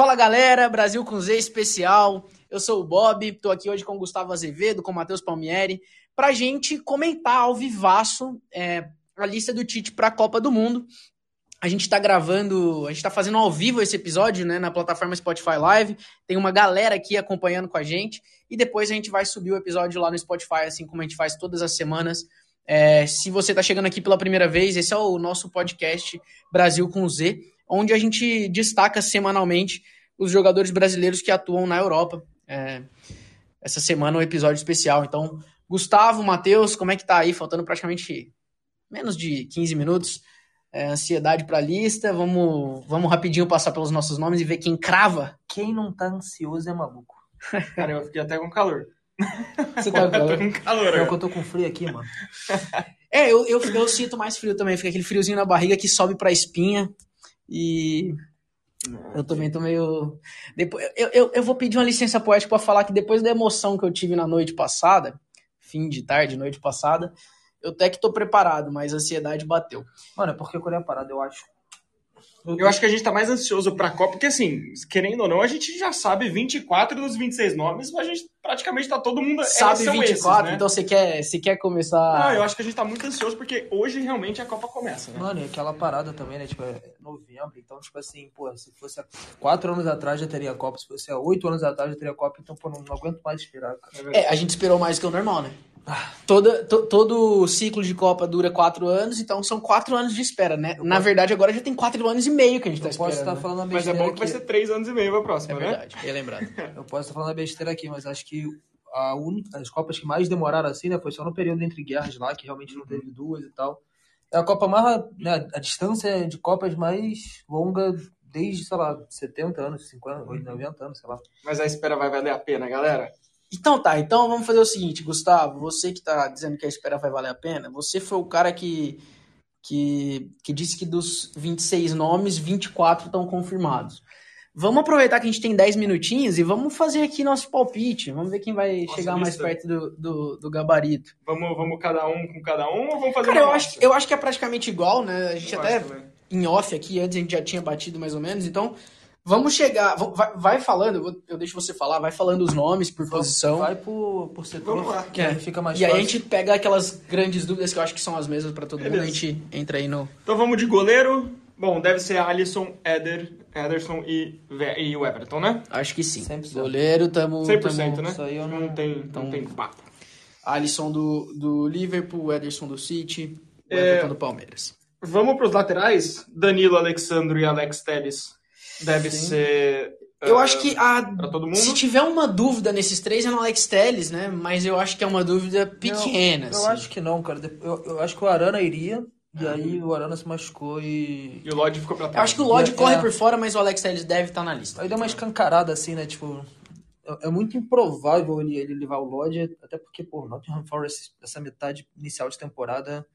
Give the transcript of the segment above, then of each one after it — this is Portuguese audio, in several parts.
Fala galera, Brasil com Z especial. Eu sou o Bob, estou aqui hoje com o Gustavo Azevedo, com o Matheus Palmieri, para gente comentar ao vivaço é, a lista do Tite para a Copa do Mundo. A gente está gravando, a gente está fazendo ao vivo esse episódio, né, na plataforma Spotify Live. Tem uma galera aqui acompanhando com a gente e depois a gente vai subir o episódio lá no Spotify, assim como a gente faz todas as semanas. É, se você está chegando aqui pela primeira vez, esse é o nosso podcast Brasil com Z, onde a gente destaca semanalmente os jogadores brasileiros que atuam na Europa. É, essa semana é um episódio especial. Então, Gustavo, Matheus, como é que tá aí? Faltando praticamente menos de 15 minutos é, ansiedade para a lista. Vamos, vamos rapidinho passar pelos nossos nomes e ver quem crava. Quem não tá ansioso é maluco. Cara, eu fiquei até com calor. Você tá com calor? com calor. É que eu tô com frio aqui, mano. É, eu, eu, eu sinto mais frio também. Fica aquele friozinho na barriga que sobe pra espinha. E eu também tô meio. Depois, eu, eu, eu vou pedir uma licença poética para falar que depois da emoção que eu tive na noite passada, fim de tarde, noite passada, eu até que tô preparado, mas a ansiedade bateu. Mano, é porque quando é a parada, eu acho. Eu acho que a gente tá mais ansioso pra Copa, porque assim, querendo ou não, a gente já sabe 24 dos 26 nomes, mas a gente praticamente tá todo mundo. Sabe são 24, esses, né? então você quer, você quer começar. Ah, eu acho que a gente tá muito ansioso porque hoje realmente a Copa começa, né? Mano, e aquela parada também, né? Tipo, é novembro. Então, tipo assim, pô, se fosse há quatro anos atrás já teria Copa, se fosse há oito anos atrás já teria Copa, então, pô, não, não aguento mais esperar, cara. É, a gente esperou mais que o normal, né? Toda, to- todo ciclo de Copa dura quatro anos, então são quatro anos de espera, né? Na verdade, agora já tem quatro anos e meio que a gente tá Eu posso esperando. falando uma Mas é bom que vai aqui. ser 3 anos e meio pra É próxima, né? verdade, é lembrado. Eu posso estar falando uma besteira aqui, mas acho que a única, as Copas que mais demoraram assim, né? Foi só no período entre guerras lá, que realmente não teve duas e tal. É a Copa mais. Né, a distância de Copas mais longa desde, sei lá, 70 anos, 50, 90 anos, sei lá. Mas a espera vai valer a pena, galera. Então tá, então vamos fazer o seguinte, Gustavo, você que tá dizendo que a espera vai valer a pena, você foi o cara que, que, que disse que dos 26 nomes, 24 estão confirmados. Vamos aproveitar que a gente tem 10 minutinhos e vamos fazer aqui nosso palpite. Vamos ver quem vai Nossa, chegar mais perto do, do, do gabarito. Vamos, vamos cada um com cada um ou vamos fazer Cara, eu acho, eu acho que é praticamente igual, né? A gente Eu até em off aqui, antes a gente já tinha batido mais ou menos, então vamos chegar. Vai, vai falando, eu, vou- eu deixo você falar, vai falando os nomes por posição. Vai por, por setor, Vamos lá. que aí fica mais E aí a fácil. gente pega aquelas grandes dúvidas que eu acho que são as mesmas pra todo mundo, a Beleza. gente entra aí no. Então vamos de goleiro. Bom, deve ser Alisson, Eder, Ederson e, Ve- e o Everton, né? Acho que sim. 100%. Goleiro, tamo. 100%, tamo... né? Isso aí eu não- não tem, então- não tem papo. Alisson do, do Liverpool, Ederson do City, o É. Everton do Palmeiras. Vamos para os laterais. Danilo, Alexandro e Alex Telles. Deve Sim. ser. Eu ah, acho que a. Pra todo mundo? Se tiver uma dúvida nesses três é no Alex Telles, né? Mas eu acho que é uma dúvida pequena. Eu, assim. eu acho que não, cara. Eu, eu acho que o Arana iria, e aí o Arana se machucou e. E o Lodge ficou pra Eu trás. acho que o Lodge É. corre por fora, mas o Alex Telles deve estar na lista. Aí deu uma escancarada assim, né? Tipo, é, é muito improvável ele, ele levar o Lodge, até porque, pô, Nottingham Forest, essa metade inicial de temporada,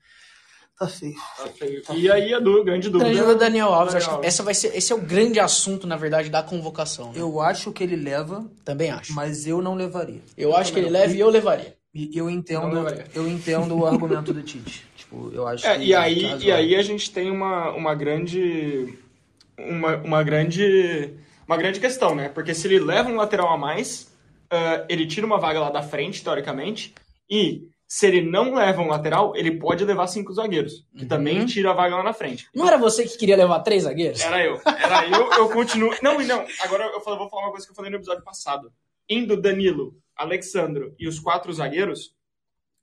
tá feio. Tá feio. E aí a du- grande dúvida. Grande dúvida, Daniel Alves. Daniel acho que Alves. essa vai ser, esse é o grande assunto, na verdade, da convocação. né? Eu acho que ele leva, Também acho. mas eu não levaria. Eu acho que ele leva e eu levaria. E eu entendo, eu entendo o argumento do Tite. Tipo, eu acho É, que e, aí, caso- e aí a gente tem uma, uma grande. Uma, uma grande. Uma grande questão, né? Porque se ele leva um lateral a mais, ah, ele tira uma vaga lá da frente, teoricamente, e se ele não leva um lateral, ele pode levar cinco zagueiros, que Uhum. também tira a vaga lá na frente. Não era você que queria levar três zagueiros? Era eu. Era eu, eu continuo. Não, e não. Agora eu vou falar uma coisa que eu falei no episódio passado. Indo Danilo, Alexandro e os quatro zagueiros,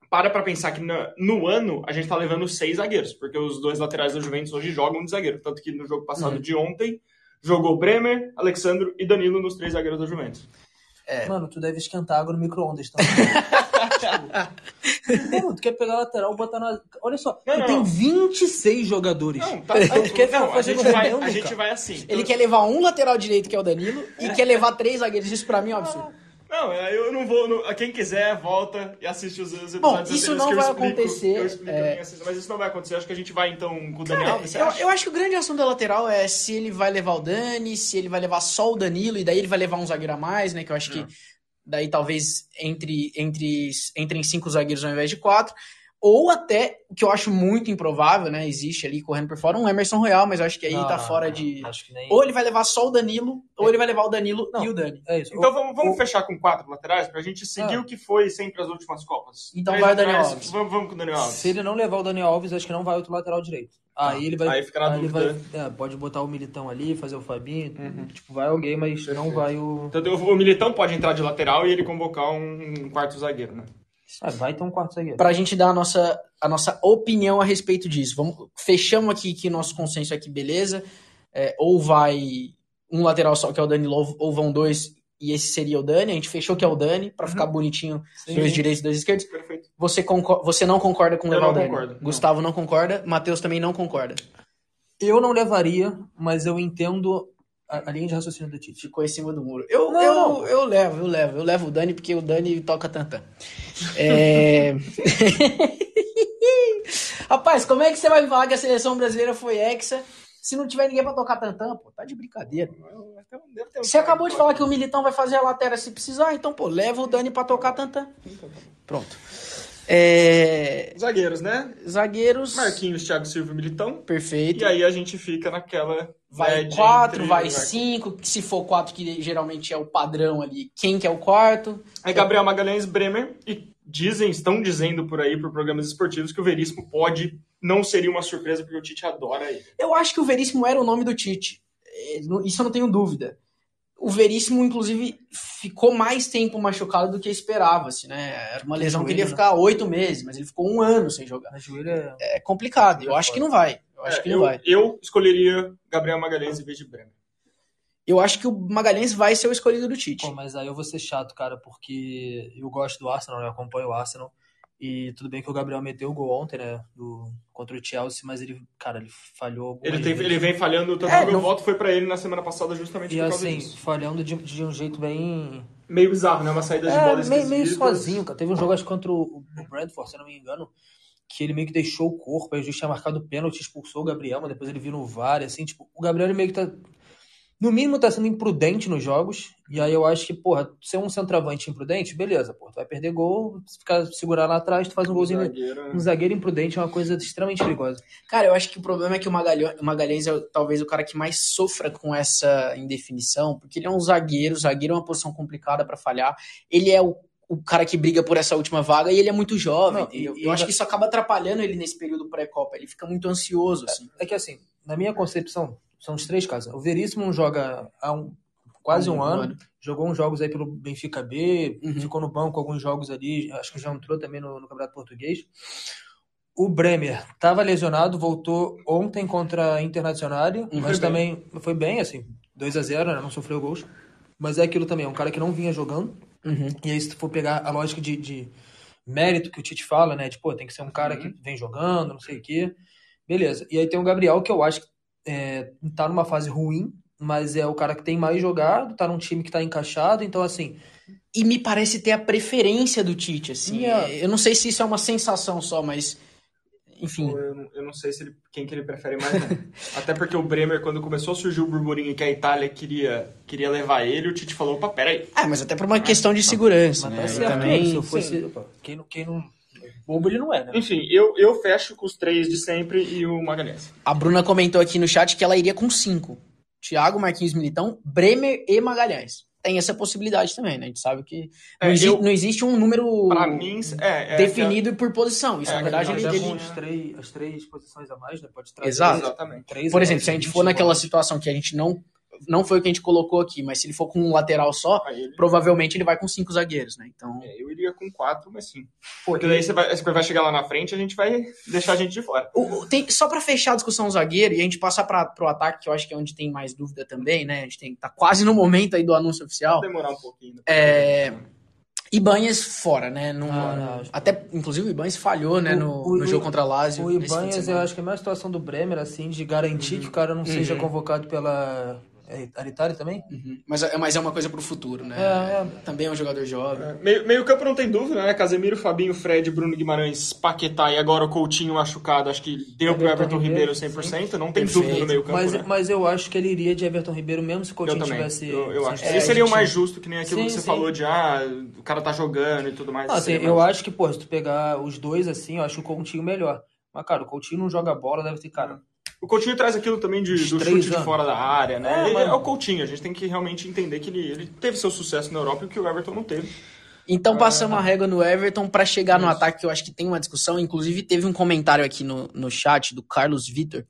para pra pensar que no ano a gente tá levando seis zagueiros, porque os dois laterais da Juventus hoje jogam de zagueiro. Tanto que no jogo passado Uhum. de ontem, jogou Bremer, Alexandro e Danilo nos três zagueiros da Juventus. É. Mano, tu deve esquentar água no micro-ondas também. tipo, Mano, tu quer pegar a lateral, botar na. Olha só, Não, tu não. tem 26 jogadores. Não, tá. Aí tu quer ficar não, a gente vai, reunião, a gente cara? vai assim. Ele Eu- quer levar um lateral direito, que é o Danilo, e quer levar três zagueiros. Isso pra mim é um absurdo. Não, eu não vou. não- quem quiser, volta e assiste os, os episódios Bom, isso não que eu vai explico- acontecer, eu explico é. mas isso não vai acontecer. Acho que a gente vai então com o Daniel. Cara, você eu, acha? eu acho que o grande assunto da lateral é se ele vai levar o Dani, se ele vai levar só o Danilo, e daí ele vai levar um zagueiro a mais, né? Que eu acho que daí talvez entre, entre, entre em cinco zagueiros ao invés de quatro. Ou até, o que eu acho muito improvável, né? Existe ali correndo por fora um Emerson Royal, mas eu acho que aí Não, tá não, fora não, de. Acho que nem. Ou ele vai levar só o Danilo, ou ele vai levar o Danilo Não. e o Dani. É isso. Então Ou- vamos, vamos ou- fechar com quatro laterais pra gente seguir Ah. o que foi sempre as últimas Copas. Então Três vai o Daniel laterais, Alves. Vamos, vamos com o Daniel Alves. Se ele não levar o Daniel Alves, acho que não vai outro lateral direito. Aí ele vai. Aí fica na ele dúvida. vai- é, pode botar o Militão ali, fazer o Fabinho. Uhum. Tipo, vai alguém, mas não Perfeito. vai o. Então o Militão pode entrar de lateral e ele convocar um quarto zagueiro, né? Ah, vai ter um quarto zagueiro. Pra gente dar a nossa, a nossa opinião a respeito disso. Vamos, fechamos aqui que nosso consenso aqui, beleza. É, ou vai um lateral só, que é o Danilo, ou- ou vão dois, e esse seria o Dani. A gente fechou que é o Dani, pra ficar bonitinho, Sim, dois sim. direitos e dois esquerdos. Perfeito. Você, concor- você não concorda com Eu levar o Dani? concordo, não. Gustavo não concorda, Matheus também não concorda. Eu não levaria, mas eu entendo a, a linha de raciocínio do Tite. Ficou em cima do muro. Eu, Não, eu, não. eu levo, eu levo. Eu levo o Dani porque o Dani toca tantã. É... Rapaz, como é que você vai me falar que a seleção brasileira foi hexa se não tiver ninguém pra tocar tantã? Pô, tá de brincadeira. Um Você acabou de falar que o Militão vai fazer a lateral se precisar, então, pô, leva o Dani pra tocar tantã. Pronto. É... Zagueiros, né? Zagueiros. Marquinhos, Thiago Silva e Militão. Perfeito. E aí a gente fica naquela. Vai quatro, entre- vai cinco. Se for quatro, que geralmente é o padrão ali, quem que é o quarto? Aí Gabriel Magalhães Bremer. E dizem, estão dizendo por aí, por programas esportivos, que o Veríssimo pode. Não seria uma surpresa, porque o Tite adora ele. Eu acho que o Veríssimo era o nome do Tite. É, Isso eu não tenho dúvida. O Veríssimo, inclusive, ficou mais tempo machucado do que esperava-se, né? Era uma lesão que ele ia joelho, ficar oito meses, mas ele ficou um ano sem jogar. É. É complicado. Eu acho que não vai. Eu acho É, que não eu, vai. eu escolheria Gabriel Magalhães em vez de Bremer. Eu acho que o Magalhães vai ser o escolhido do Tite. Pô, mas aí eu vou ser chato, cara, porque eu gosto do Arsenal, né? Eu acompanho o Arsenal. E tudo bem que o Gabriel meteu o gol ontem, né? Do, contra o Chelsea, mas ele, cara, ele falhou. Ele, tem, ele vem falhando, tanto É, que o meu não- voto foi pra ele na semana passada justamente E por causa assim, disso. falhando de, de um jeito bem. Meio bizarro, né? Uma saída de É, bola meio, meio sozinho, cara. Teve um jogo, acho que contra o o Brentford, se eu não me engano, que ele meio que deixou o corpo, aí o juiz tinha marcado o pênalti, expulsou o Gabriel, mas depois ele viu no VAR, assim, tipo, o Gabriel ele meio que tá. No mínimo tá sendo imprudente nos jogos, e aí eu acho que, porra, ser um centroavante imprudente, beleza, porra, tu vai perder gol, se ficar segurar lá atrás, tu faz um golzinho. Zagueiro. Um zagueiro imprudente é uma coisa extremamente perigosa. Cara, eu acho que o problema é que o Magalhães, o Magalhães é talvez o cara que mais sofra com essa indefinição, porque ele é um zagueiro, zagueiro é uma posição complicada pra falhar. Ele é o, o cara que briga por essa última vaga e ele é muito jovem. Não, e- eu e- acho que isso acaba atrapalhando ele nesse período pré-copa. Ele fica muito ansioso, assim. É que assim, na minha concepção, são os três casos. O Veríssimo joga há um- quase um, ano, jogou uns jogos aí pelo Benfica B, Uhum. ficou no banco alguns jogos ali, acho que já entrou também no, no Campeonato Português. O Bremer estava lesionado, voltou ontem contra a Internacional, Uhum. mas também foi bem, assim, 2 a 0 né, não sofreu gols. Mas é aquilo também, é um cara que não vinha jogando, Uhum. e aí, se tu for pegar a lógica de, de mérito que o Tite fala, né? De, pô, tem que ser um cara que vem jogando, não sei o quê. Beleza. E aí tem o Gabriel, que eu acho que é, tá numa fase ruim, mas é o cara que tem mais jogado, tá num time que tá encaixado, então assim. E me parece ter a preferência do Tite, assim. Yeah. É, Eu não sei se isso é uma sensação só, mas. Enfim. Eu, não- eu não sei se ele- quem que ele prefere mais, não. Até porque o Bremer, quando começou a surgir o burburinho que a Itália queria, queria levar ele, o Tite falou, opa, peraí. Ah, mas até por uma questão de segurança, Mas né? tá certo, também. se eu fosse. opa, quem, não- quem não. Bobo ele não é, né? Enfim, eu, eu fecho com os três de sempre e o Magalhães. A Bruna comentou aqui no chat que ela iria com cinco. Thiago, Marquinhos Militão, Bremer e Magalhães. Tem essa possibilidade também, né? A gente sabe que não, É, exi- eu- não existe um número Pra mim, é... é definido por posição. Isso, É, na verdade, não, ele, é com ele- as três, as três posições a mais, né? Pode trazer. Exato. Exatamente. Três Por exemplo, mais, se a gente 20 for naquela situação que a gente não. Não foi o que a gente colocou aqui, mas se ele for com um lateral só, ele- provavelmente ele vai com cinco zagueiros, né? Então. é, eu iria com quatro, mas sim. Porque daí você vai, você vai chegar lá na frente e a gente vai deixar a gente de fora. O- o- tem- só pra fechar a discussão zagueiro e a gente passar para pro ataque, que eu acho que é onde tem mais dúvida também, né? A gente tem, tá quase no momento aí do anúncio oficial. Vai demorar um pouquinho. né? É, Ibanhas fora, né? Não- Ah, até, inclusive, o Ibanhas falhou, né? O- No, o- no o- jogo contra a Lazio. O Ibanez, eu acho que é a mesma situação do Bremer, assim, de garantir que o cara não seja Uhum. convocado pela É Aritari também? Uhum. Mas, é- mas é uma coisa pro futuro, né? É, Também é um jogador jovem. Meio, meio campo não tem dúvida, né? Casemiro, Fabinho, Fred, Bruno Guimarães, Paquetá e agora o Coutinho machucado. Acho que deu pro Everton Everton Ribeiro Ribeiro, 100%. Não tem Perfeito. dúvida no meio campo, Mas, né? mas eu acho que ele iria de Everton Ribeiro mesmo se o Eu Coutinho também. tivesse. Eu, eu acho. É, seria o mais justo, que nem aquilo Sim, que você sim. falou de, ah, o cara tá jogando e tudo mais. Não, assim, Seria eu mais- acho que, pô, se tu pegar os dois assim, eu acho o Coutinho melhor. Mas, cara, o Coutinho não joga bola, deve ter, cara. O Coutinho traz aquilo também de, do chute de fora da área, né? É, ele mas- é o Coutinho, a gente tem que realmente entender que ele, ele teve seu sucesso na Europa e que o Everton não teve. Então passamos a régua no Everton pra chegar no Isso. ataque, que eu acho que tem uma discussão. Inclusive, teve um comentário aqui no, no chat do Carlos Vitor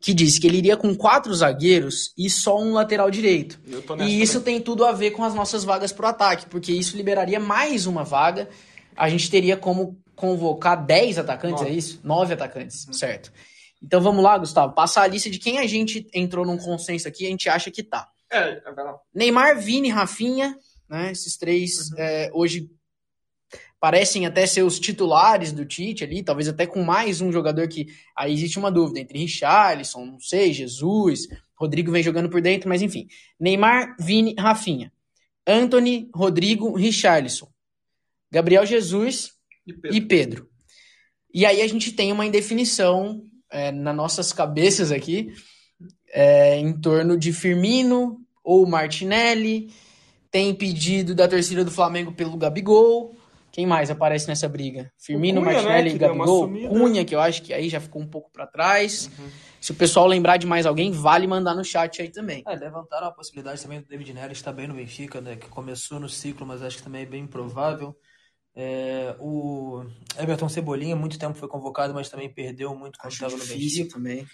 que disse que ele iria com quatro zagueiros e só um lateral direito. E isso também. tem tudo a ver com as nossas vagas pro ataque, porque isso liberaria mais uma vaga. A gente teria como convocar 10 atacantes, Nove. é isso? 9 atacantes, certo. Então vamos lá, Gustavo, passar a lista de quem a gente entrou num consenso aqui, a gente acha que tá. É, vai lá. Neymar, Vini, Rafinha, né? Esses três é, hoje parecem até ser os titulares do Tite ali, talvez até com mais um jogador que aí existe uma dúvida entre Richarlison, não sei, Jesus, Rodrigo vem jogando por dentro, mas enfim. Neymar, Vini, Rafinha. Anthony, Rodrigo, Richarlison. Gabriel Jesus E Pedro? e Pedro. E aí a gente tem uma indefinição é, nas nossas cabeças aqui é, em torno de Firmino ou Martinelli. Tem pedido da torcida do Flamengo pelo Gabigol. Quem mais aparece nessa briga? Firmino, Cunha, Martinelli né, e deu uma Gabigol. Cunha, que eu acho que aí já ficou um pouco pra trás. Se o pessoal lembrar de mais alguém, vale mandar no chat aí também. É, levantaram a possibilidade também do David Neres estar bem no Benfica, né? Que começou no ciclo, mas acho que também é bem improvável. É, o Everton Cebolinha, muito tempo foi convocado, mas também perdeu muito quando estava no Benfica. também.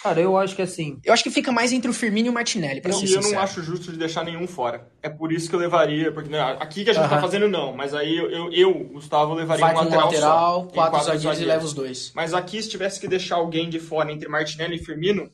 Cara, eu acho que assim. Eu acho que fica mais entre o Firmino e o Martinelli, pra Eu, ser e eu sincero. não acho justo de deixar nenhum fora. É por isso que eu levaria, porque né, aqui que a gente tá Aham. fazendo não, mas aí eu, eu, eu, Gustavo, levaria Vai um lateral, lateral, só. e quatro, zagueiros e leva os dois. Mas aqui, se tivesse que deixar alguém de fora entre Martinelli e Firmino,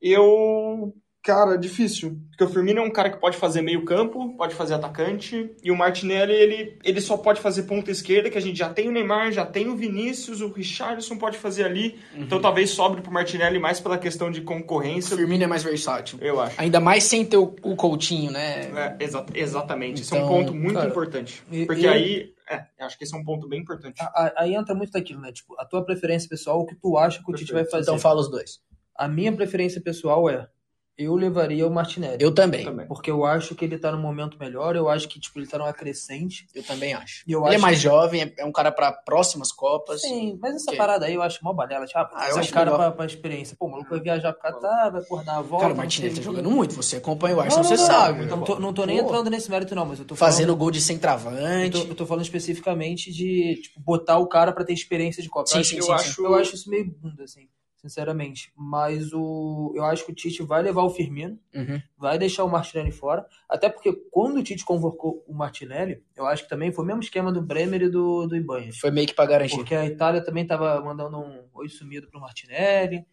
eu. Cara, difícil. Porque o Firmino é um cara que pode fazer meio campo, pode fazer atacante, e o Martinelli, ele, ele só pode fazer ponta esquerda, que a gente já tem o Neymar, já tem o Vinícius, o Richarlison pode fazer ali. Então talvez sobre pro Martinelli mais pela questão de O concorrência, Firmino é mais versátil. eu acho. Ainda mais sem ter o, o Coutinho, né? É, exa- exatamente. Esse é um Então, ponto muito cara, importante. Porque eu- aí, é, eu acho que esse é um ponto bem importante. Aí entra muito daquilo, né? Tipo, a tua preferência pessoal, o que tu acha que o Tite vai fazer. Então fala os dois. A minha preferência pessoal é. Eu levaria o Martinelli. Eu também. também. Porque eu acho que ele tá no momento melhor, eu acho que tipo, ele tá numa crescente. Eu também acho. E eu Ele é acho mais que- jovem, é- é um cara pra próximas Copas. Sim, mas essa Ok. parada aí eu acho mó balela. Tipo, ah, Ah, eu esse acho cara legal. pra, pra experiência. Pô, o maluco vai viajar pro Catar, vai por dar a volta. Cara, o não Martinelli tá jogando muito. Você acompanha o Não, Arsenal, não, você não, sabe. Não tô, não tô nem Pô, entrando nesse mérito, não, mas eu tô Fazendo falando. gol de Eu centroavante. tô, eu tô falando especificamente de tipo, botar o cara pra ter experiência de Copa. Sim, eu, sim, acho, sim, eu, sim. acho, eu acho isso meio bunda, assim, sinceramente. Mas o, eu acho que o Tite vai levar o Firmino. Uhum. vai deixar o Martinelli fora. Até porque quando o Tite convocou o Martinelli, eu acho que também foi o mesmo esquema do Bremer e do, do Ibanez. Foi meio que pra garantir. Porque a Itália também tava mandando um oi sumido pro Martinelli.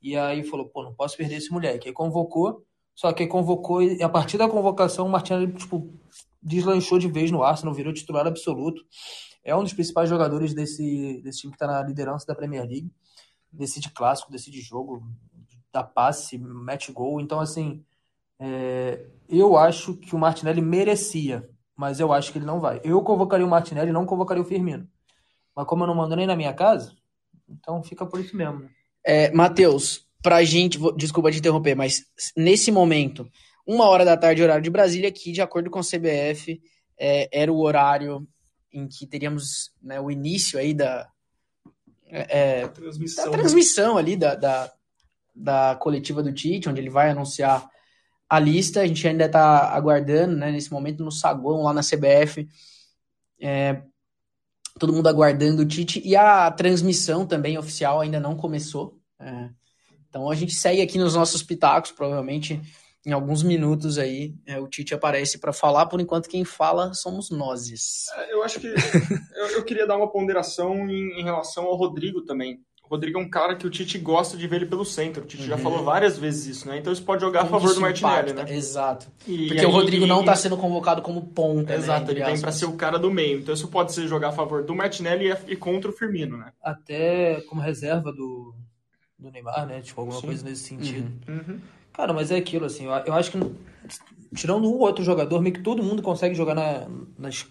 E aí falou, pô, não posso perder esse moleque. Aí convocou, só que aí convocou e a partir da convocação o Martinelli, tipo, deslanchou de vez no Arsenal, virou titular absoluto. É um dos principais jogadores desse, desse time que tá na liderança da Premier League. Decide clássico, decide jogo, dá passe, mete gol. Então, assim, é, eu acho que o Martinelli merecia, mas eu acho que ele não vai. Eu convocaria o Martinelli, não convocaria o Firmino. Mas como eu não mando nem na minha casa, então fica por isso mesmo. né? É, Matheus, pra gente, desculpa te interromper, mas nesse momento, uma hora da tarde, horário de Brasília, que de acordo com o CBF, é, era o horário em que teríamos né, o início aí da, é, da Transmissão. transmissão ali da, da, da coletiva do Tite, onde ele vai anunciar a lista. A gente ainda está aguardando, né, nesse momento, no saguão lá na CBF. É, todo mundo aguardando o Tite. E a transmissão também oficial ainda não começou. É, então a gente segue aqui nos nossos pitacos, provavelmente em alguns minutos aí é, o Tite aparece para falar. Por enquanto, quem fala somos nós. É, Eu acho que eu, eu queria dar uma ponderação em, em relação ao Rodrigo também. O Rodrigo é um cara que o Tite gosta de ver ele pelo centro. O Tite já Uhum. falou várias vezes isso, né? Então isso pode jogar a favor isso do Martinelli, impacta, né? Exato. E Porque aí- o Rodrigo não e- está sendo convocado como ponta. né, Exato, entre ele vem para ser o cara do meio. Então isso pode ser jogar a favor do Martinelli e, e contra o Firmino, né? Até como reserva do, do Neymar, né? Tipo, alguma Sim. coisa nesse sentido. Uhum. Cara, mas é aquilo, assim, eu, eu acho que, tirando um ou outro jogador, meio que todo mundo consegue jogar na- nas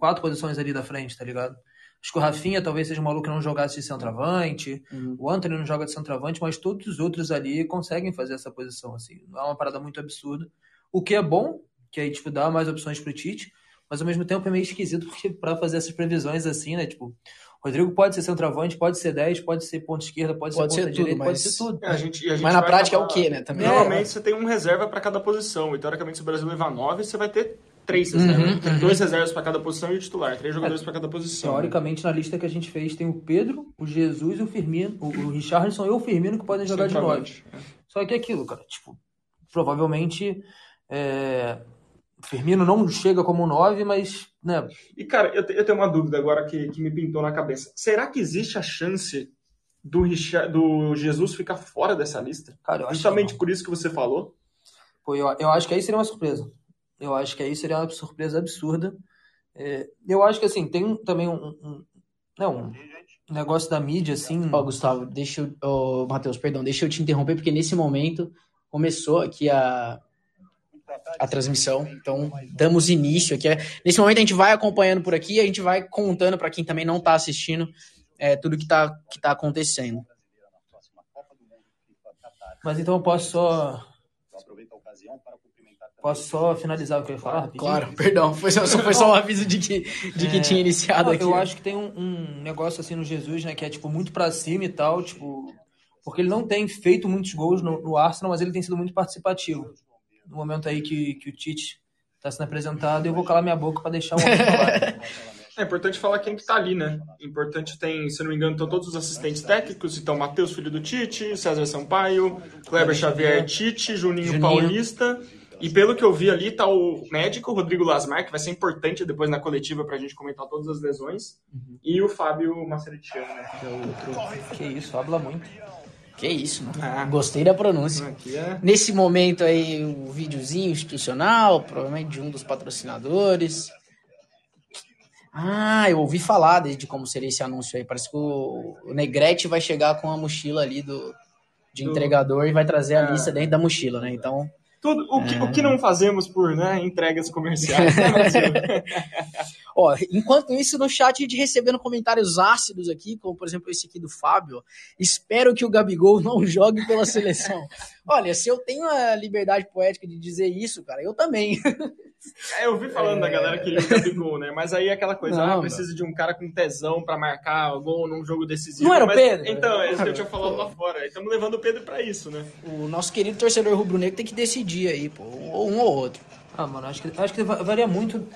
quatro posições ali da frente, tá ligado? Acho que o Rafinha talvez seja um maluco que não jogasse de centroavante, Uhum. o Anthony não joga de centroavante, mas todos os outros ali conseguem fazer essa posição, assim. Não é uma parada muito absurda. O que é bom, que aí, tipo, dá mais opções pro Tite, mas ao mesmo tempo é meio esquisito, porque pra fazer essas previsões assim, né, tipo, Rodrigo pode ser centroavante, pode ser 10, pode ser ponta esquerda, pode, Pode ser ser ponta tudo, direita, pode mas- ser tudo. É, a gente, a gente Mas na prática é o acabar- quê, né? Também. Normalmente você tem um reserva para cada posição. E teoricamente, se o Brasil levar nove, você vai ter três Uhum, reservas. Tem dois reservas para cada posição e o titular. Três jogadores para cada posição. Teoricamente, na lista que a gente fez, tem o Pedro, o Jesus e o Firmino, o, o Richarlison e o Firmino que podem jogar de nove. Centroavante. Só que é aquilo, cara, tipo, provavelmente é, Firmino não chega como nove, mas, né, E, cara, eu, eu tenho uma dúvida agora que, que me pintou na cabeça. Será que existe a chance do, Richard, do Jesus ficar fora dessa lista? cara, eu acho que Justamente não. por isso que você falou? Pô, eu, eu acho que aí seria uma surpresa. Eu acho que aí seria uma surpresa absurda. É, eu acho que, assim, tem também um, um, né, um negócio da mídia, assim, Ó, Gustavo, deixa eu. Ô, Matheus, perdão, deixa eu te interromper, porque nesse momento começou aqui a, a transmissão. Então, damos início aqui. Nesse momento a gente vai acompanhando por aqui, a gente vai contando para quem também não está assistindo é, tudo que tá, que tá acontecendo. mas então eu posso só... Posso só finalizar o que eu ia falar? rapidinho? Claro, perdão, foi só, só- foi só um aviso de que, de que É. tinha iniciado Não, aqui. Eu acho que tem um, um negócio assim no Jesus, né? Que é tipo muito pra cima e tal, tipo. Porque ele não tem feito muitos gols no, no Arsenal, mas ele tem sido muito participativo. No momento aí que, que o Tite tá sendo apresentado, eu vou calar minha boca pra deixar o homem falar. É importante falar quem que tá ali, né? Importante tem, se não me engano, estão todos os assistentes técnicos. Então, Matheus, filho do Tite, César Sampaio, Kleber Xavier, Tite, Juninho, Juninho. Paulista. E pelo que eu vi ali, tá o médico Rodrigo Lasmar, que vai ser importante depois na coletiva pra gente comentar todas as lesões. E o Fábio Maceritiano, né? Que é o outro. que isso, habla muito. Que isso, mano. Ah. Gostei da pronúncia. É. Nesse momento aí, o videozinho institucional, provavelmente de um dos patrocinadores. Ah, eu ouvi falar de, de como seria esse anúncio aí. Parece que o, o Negrete vai chegar com a mochila ali do, de Do- entregador e vai trazer a Ah. lista dentro da mochila, né? Então, Tudo, o, que, o que não fazemos por né, entregas comerciais, né? Ó, enquanto isso, no chat a gente recebendo comentários ácidos aqui, como por exemplo esse aqui do Fábio. Espero que o Gabigol não jogue pela seleção. Olha, se eu tenho a liberdade poética de dizer isso, cara, eu também. É, eu vi falando da galera que queria o Gabigol, né? Mas aí é aquela coisa, Não, ah, precisa de um cara com tesão pra marcar o gol num jogo decisivo. Não era o Mas- Pedro? Então, é isso que eu tinha falado lá fora. Estamos levando o Pedro pra isso, né? O nosso querido torcedor rubro-negro tem que decidir aí, pô, ou um ou outro. Ah, mano, acho que, acho que va- varia muito.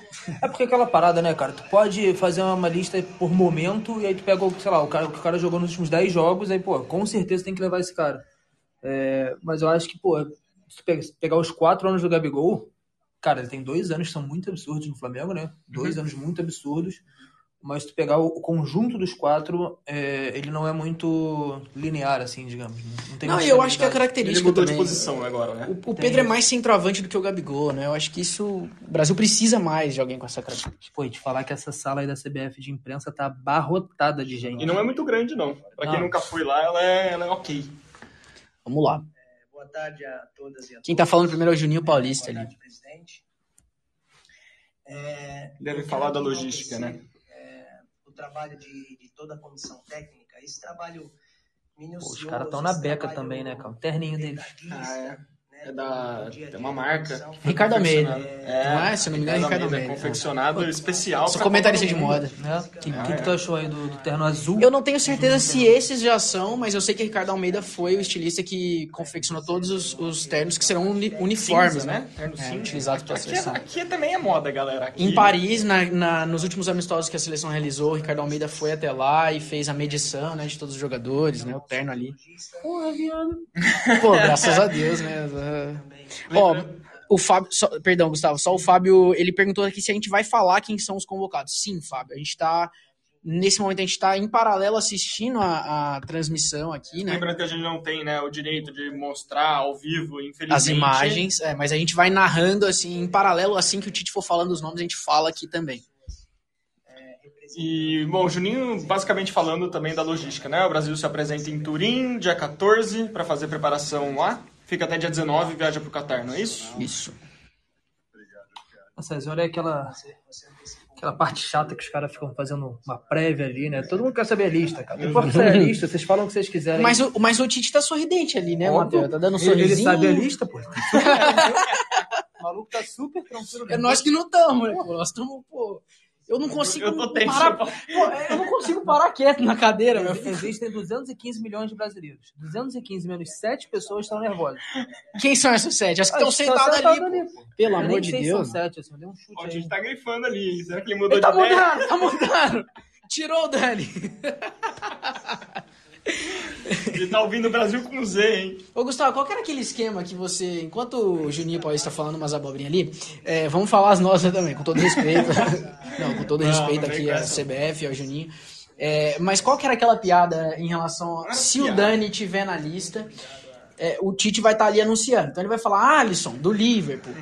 É porque aquela parada, né, cara? Tu pode fazer uma lista por momento e aí tu pega, o, sei lá, o cara, o que o cara jogou nos últimos 10 jogos, aí, pô, com certeza tem que levar esse cara. É, mas eu acho que, pô, se tu pega- se pegar os 4 anos do Gabigol, cara, ele tem dois anos que são muito absurdos no Flamengo, né? Dois anos muito absurdos. Mas se tu pegar o, conjunto dos quatro, é, ele não é muito linear, assim, digamos. Não, tem Não, e eu acho que a estabilidade. Ele característica mudou também... de posição agora, né? O, o Pedro é mais centroavante do que o Gabigol, né? Eu acho que isso... O Brasil precisa mais de alguém com essa característica. Pô, e te falar que essa sala aí da CBF de imprensa tá abarrotada de gente. E não é muito grande, não. Pra quem Ah. nunca foi lá, ela é, ela é ok. Vamos lá. Boa tarde a todas e a Quem tá falando primeiro é o Juninho Paulista Boa ali. tarde, presidente. É, Deve falar da logística, né? O trabalho de, de toda a comissão técnica, esse trabalho Pô, minucioso. os caras estão na beca também, né, cara? O terninho deles. Ah, é. Né, É da- uma marca. comissão. Ricardo Almeida. É, Não é? Se eu não me engano, é Ricardo Almeida. confeccionado especial. Sou comentarista de moda. Né? O que, que, que é. tu achou aí do, do terno azul? Eu não tenho certeza se esses já são, mas eu sei que Ricardo Almeida foi o estilista que confeccionou todos os, os ternos que serão uni- uniformes, Cinza, né? Terno É, cinza. utilizados pela Aqui, é- seleção. aqui também é moda, galera. Aqui, Em Paris, na, na- nos últimos amistosos que a seleção realizou, o Ricardo Almeida foi até lá e fez a medição né, de todos os jogadores, né? O terno ali. Porra, viado. Pô, graças a Deus, né? Ó, o Fábio, só- perdão, Gustavo, só o Fábio, ele perguntou aqui se a gente vai falar quem são os convocados. Sim, Fábio, a gente tá, nesse momento a gente tá em paralelo assistindo a, a transmissão aqui, né? Lembrando que a gente não tem né, o direito de mostrar ao vivo, infelizmente. As imagens, é, mas a gente vai narrando assim, em paralelo, assim que o Tite for falando os nomes, a gente fala aqui também. E, bom, o Juninho, basicamente falando também da logística, né? O Brasil se apresenta em Turim, dia 14, para fazer preparação lá. Fica até dia 19 e viaja pro Qatar, não é isso? Isso. Nossa, essa hora é aquela, aquela parte chata que os caras ficam fazendo uma prévia ali, né? Todo mundo quer saber a lista, cara. Não importa se é a lista, vocês falam o que vocês quiserem. Mas o, mas o Tite tá sorridente ali, né. Matheus? Tá dando um ele, ele sorrisinho. sabe a lista, pô. o maluco tá super tranquilo. É nós que não estamos, né? Nós estamos, pô. Eu não consigo Eu parar. Pô, eu não consigo parar quieto na cadeira, meu. Existem 215 milhões de brasileiros. 215 menos 7 pessoas estão nervosas. Quem são essas sete? As que Ah, estão sentadas sentadas ali, ali, pô. Pelo amor de Deus. São 7, assim, eu dei um chute Ó, a gente tá grifando ali? Será que ele mudou Ele tá de ideia? mudando, tá mudando. Tirou o Dani. Ele tá ouvindo o Brasil com Z, hein? Ô, Gustavo, qual que era aquele esquema que você, enquanto o Juninho Paulista tá falando umas abobrinhas ali, é, vamos falar as nossas também, com todo respeito. não, com todo Não, respeito não aqui à. CBF, ao Juninho. É, mas qual que era aquela piada em relação a se o. Dani tiver na lista, é, o Tite vai estar ali anunciando. Então ele vai falar Alisson, do Liverpool.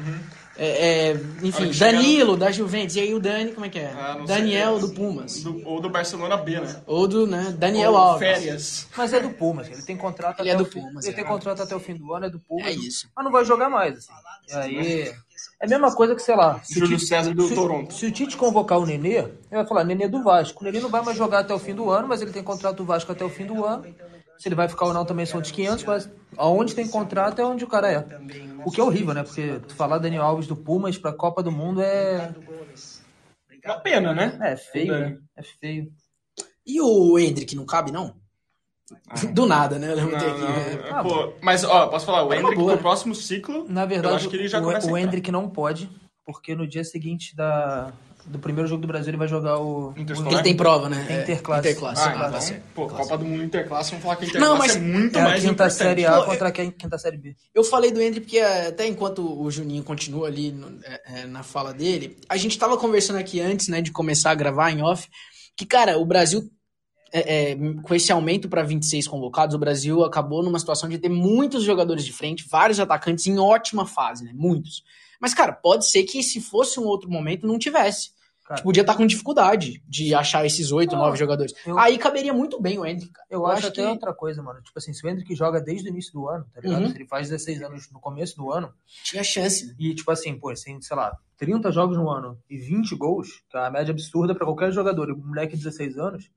É, é, enfim, Danilo, da Juventus. E aí o Dani, como é que é? Ah. Daniel, do Pumas. Do- ou do Barcelona B, né? Ou do, né, Daniel Ou Alves. Férias. Mas é do Pumas, ele tem contrato Ele até é o do fim. Pumas, ele é. tem contrato até o fim do ano, é do Pumas. É isso. Mas não vai jogar mais, assim. E aí. É a mesma coisa que, sei lá. se o Júlio Tite- César do se- Toronto. Se o Tite convocar o Nenê, ele vai falar Nenê do Vasco. O Nenê não vai mais jogar até o fim do ano, mas ele tem contrato do Vasco até o fim do ano. Se ele vai ficar ou não também são outros 500, mas aonde tem contrato é onde o cara é. O que é horrível, né? Porque tu falar Daniel Alves do Pumas pra Copa do Mundo é. Uma pena, né? É feio, né? É feio. E o Hendrick não cabe, não? Do nada, né? Eu Não, ter não, que- é, pô, mas, ó, posso falar, o É Hendrick boa. pro próximo ciclo, Na eu verdade, acho que ele já o, começa a o. Hendrick não pode, porque no dia seguinte da, do primeiro jogo do Brasil ele vai jogar o. Interescolar. Ele tem prova, né? É Interclasse. Interclasse. Ah, Ah, então, pô, Copa do Mundo Interclasse, vamos falar que a Não, Interclasse mas é muito É a mais quinta importante. série A Pô, contra a quinta série B. Eu falei do Hendrick porque é, até enquanto o Juninho continua ali no- é, é, na fala dele, a gente tava conversando aqui antes, né, de começar a gravar em off, que, cara, o Brasil, é, é, com esse aumento para 26 convocados, o Brasil acabou numa situação de ter muitos jogadores de frente, vários atacantes em ótima fase, né, muitos. Mas, cara, pode ser que se fosse um outro momento não tivesse. Cara. Podia estar com dificuldade de achar esses oito, nove jogadores. eu- Aí caberia muito bem o Hendrick, cara. Eu, acho, até outra coisa, mano. Tipo assim, se o Hendrick joga desde o início do ano, tá ligado? Uhum. Se ele faz 16 anos no começo do ano, tinha chance, né? e tipo assim, pô, assim, sei lá, 30 jogos no ano e 20 gols, que é uma média absurda pra qualquer jogador, e um moleque de 16 anos,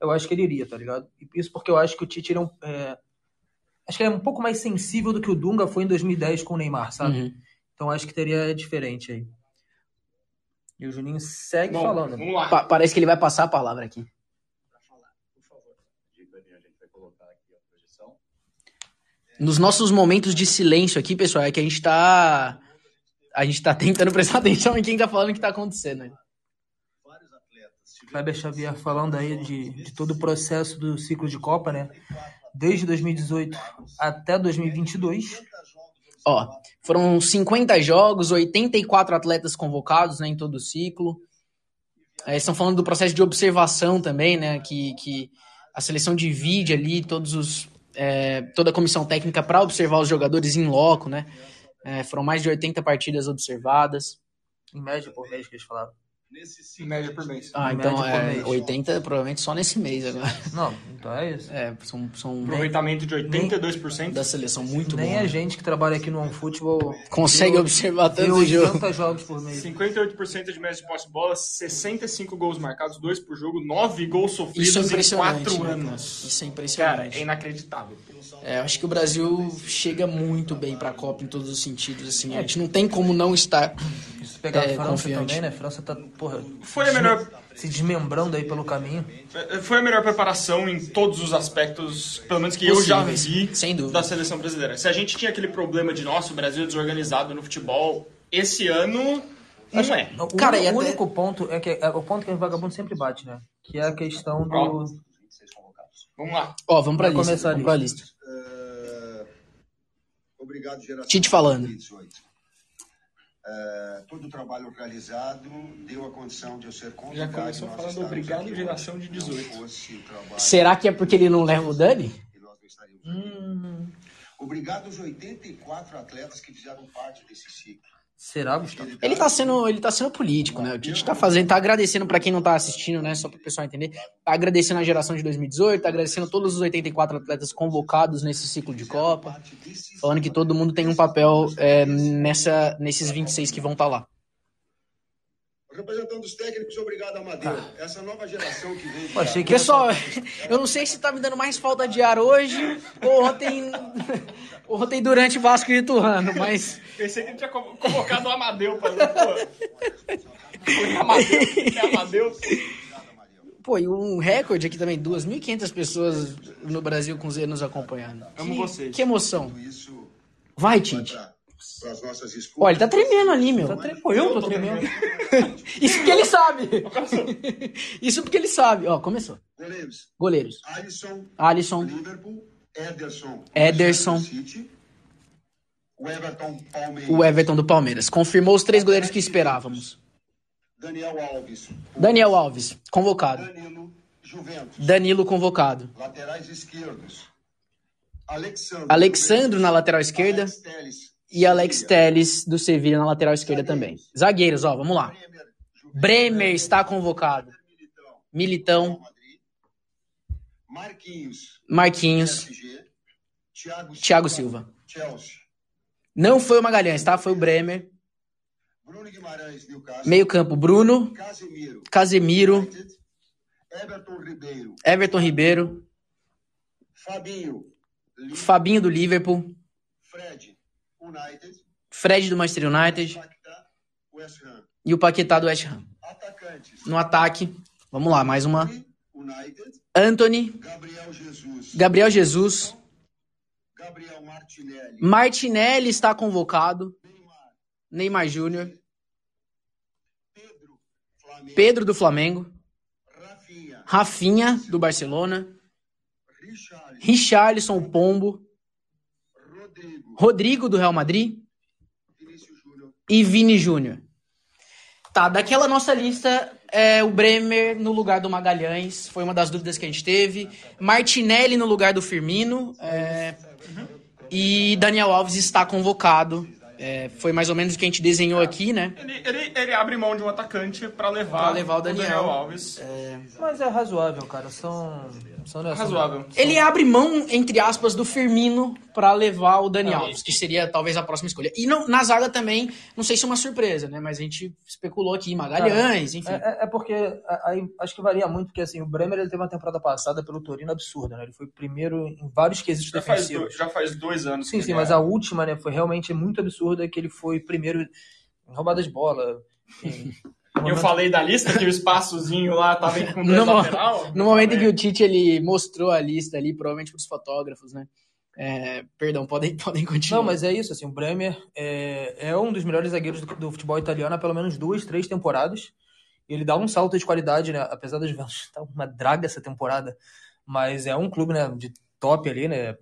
eu acho que ele iria, tá ligado? E isso porque eu acho que o Tite é um. é, Acho que ele é um pouco mais sensível do que o Dunga foi em 2010 com o Neymar, sabe? Uhum. Então acho que teria diferente aí. E o Juninho segue Bom, falando. vamos lá. Pa- parece que ele vai passar a palavra aqui. Nos nossos momentos de silêncio aqui, pessoal, é que a gente tá. A gente tá tentando prestar atenção em quem tá falando o que tá acontecendo. né? Kleber Xavier falando aí de, de todo o processo do ciclo de Copa, né? Desde 2018 até 2022. Ó, foram 50 jogos, 84 atletas convocados né, em todo o ciclo. É, estão falando do processo de observação também, né? Que, que a seleção divide ali todos os, é, toda a comissão técnica para observar os jogadores em loco, né? É, foram mais de 80 partidas observadas. Em média por mês que eles falaram. Em média por mês. Ah, então é mês. 80 provavelmente só nesse mês agora. Não, então é isso. É, são, são Aproveitamento de 82%. da seleção muito Nem bom. a né? gente que trabalha aqui no OneFootball Consegue vê- observar tanto jogo. 80 jogos por mês. 58% de média de posse de bola, 65 gols marcados, 2 por jogo, 9 gols sofridos Isso é em impressionante. 4 né, cara? anos. Isso é Cara, impressionante. é inacreditável. É, eu acho que o Brasil chega muito bem pra Copa em todos os sentidos. Assim, a gente não tem como não estar. Se pegar É, a França confiante. também, né? A França tá, porra, Foi a melhor, se desmembrando aí pelo caminho. foi a melhor preparação em todos os aspectos, pelo menos que eu já vi sem dúvida. da seleção brasileira. Se a gente tinha aquele problema de nosso Brasil desorganizado no futebol, esse ano não é. O, Cara, o e até- único ponto é que é o ponto que o vagabundo sempre bate, né? Que é a questão do. Ó. Vamos lá. Ó, vamos pra Vai lista. começar a Vamos pra lista. Eh, obrigado, geração. Tite falando. 2018. Eh, todo o trabalho realizado deu a condição de eu ser convidado. começou e nós falando obrigado, geração de 18. Não fosse o trabalho Será que é porque ele não leva o Dani? Hum, Obrigado aos 84 atletas que fizeram parte desse ciclo. Será, Gustavo? Ele tá sendo, ele tá sendo político, né? O Tite tá fazendo, tá agradecendo pra quem não tá assistindo, né? Só pro pessoal entender. Tá agradecendo a geração de 2018, tá agradecendo todos os 84 atletas convocados nesse ciclo de Copa, falando que todo mundo tem um papel é, nessa, nesses 26 que vão estar lá. Representando os técnicos, obrigado, Amadeu. Essa nova geração que vem. Pô, achei que Pessoal, eu não sei se tá me dando mais falta de ar hoje ou ontem, ou ontem durante Vasco e Ituano, mas Pensei que ele tinha convo- convocado o Amadeu pra pô. Foi Amadeu, é Amadeu. pô, e um recorde aqui também, 2.500 pessoas no Brasil com Z nos acompanhando. Amo que, vocês. Que emoção. Isso Vai, vai Tite. Para as nossas escutas. Olha, ele tá tremendo ali, meu. Tá tre- Pô, eu tô tremendo. Isso porque ele sabe. Isso porque ele sabe. Ó, começou. Goleiros: Goleiros. Alisson, Alisson, Liverpool, Ederson, Ederson. O Everton Palmeiras, o Everton do Palmeiras. Confirmou os três goleiros que esperávamos. Daniel Alves, Daniel Alves, convocado. Danilo, Juventus, Danilo, convocado. laterais esquerdos, Alexandre, Alexandro na lateral esquerda Alex e Alex Telles do Sevilha na lateral esquerda também. Zagueiros, ó, vamos lá. Bremer, está convocado. Militão, Marquinhos, Marquinhos, Thiago, Silva. Não foi o Magalhães, tá? Foi o Bremer. Meio campo, Bruno, Casemiro, Everton Ribeiro, Everton Ribeiro, Fabinho, Fabinho do Liverpool, Fred, United, Fred do Manchester United e o Paquetá do West Ham. Atacantes, No ataque, vamos lá, mais uma. United, Anthony, Gabriel Jesus, Gabriel Jesus, Gabriel Martinelli, Martinelli está convocado, Neymar. Júnior, Pedro, do Flamengo, Rafinha, Rafinha do Barcelona, Richarlison, Richarlison o Pombo, Rodrigo, do Real Madrid e Vini Júnior. Tá, daquela nossa lista, é, o Bremer no lugar do Magalhães, foi uma das dúvidas que a gente teve. Martinelli no lugar do Firmino. é, e Daniel Alves está convocado. É, foi mais ou menos o que a gente desenhou aqui, né? Ele, ele, ele abre mão de um atacante pra levar, Pra levar o Daniel. Alves. Mas é razoável, cara. São. são são- Razoável. Ele abre mão, entre aspas, do Firmino pra levar o Dani Alves, que seria talvez a próxima escolha. E não- na zaga também, não sei se é uma surpresa, né? Mas a gente especulou aqui, Magalhães, enfim. É, é- é porque aí acho que varia muito, porque assim, o Bremer ele teve uma temporada passada pelo Torino absurda, né? Ele foi primeiro em vários quesitos Já faz, defensivos. dois, já faz dois anos. Sim, que sim, ele mas é- a última, né, foi realmente muito absurda, que ele foi primeiro em roubadas de bola. em- Eu falei da lista que o espaçozinho lá tava com No, dois lateral. no momento em que o Tite ele mostrou a lista ali, provavelmente pros fotógrafos, né? É, perdão, podem, podem continuar. Não, mas é isso, assim, o Bremer é, é um dos melhores zagueiros do, do futebol italiano há pelo menos duas, três temporadas. Ele dá um salto de qualidade, né? Apesar das Juventus estar uma draga essa temporada, mas é um clube, né, de top ali, né?